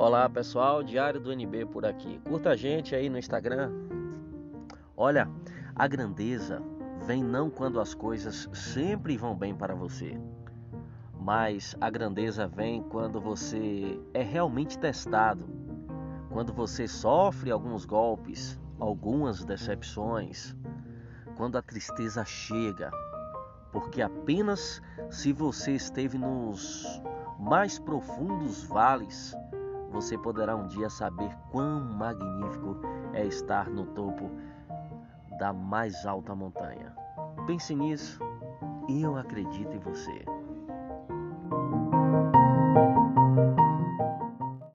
Olá pessoal, Diário do NB por aqui. Curta a gente aí no Instagram. Olha, a grandeza vem não quando as coisas sempre vão bem para você, mas a grandeza vem quando você é realmente testado, quando você sofre alguns golpes, algumas decepções, quando a tristeza chega, porque apenas se você esteve nos mais profundos vales, você poderá um dia saber quão magnífico é estar no topo da mais alta montanha. Pense nisso e eu acredito em você.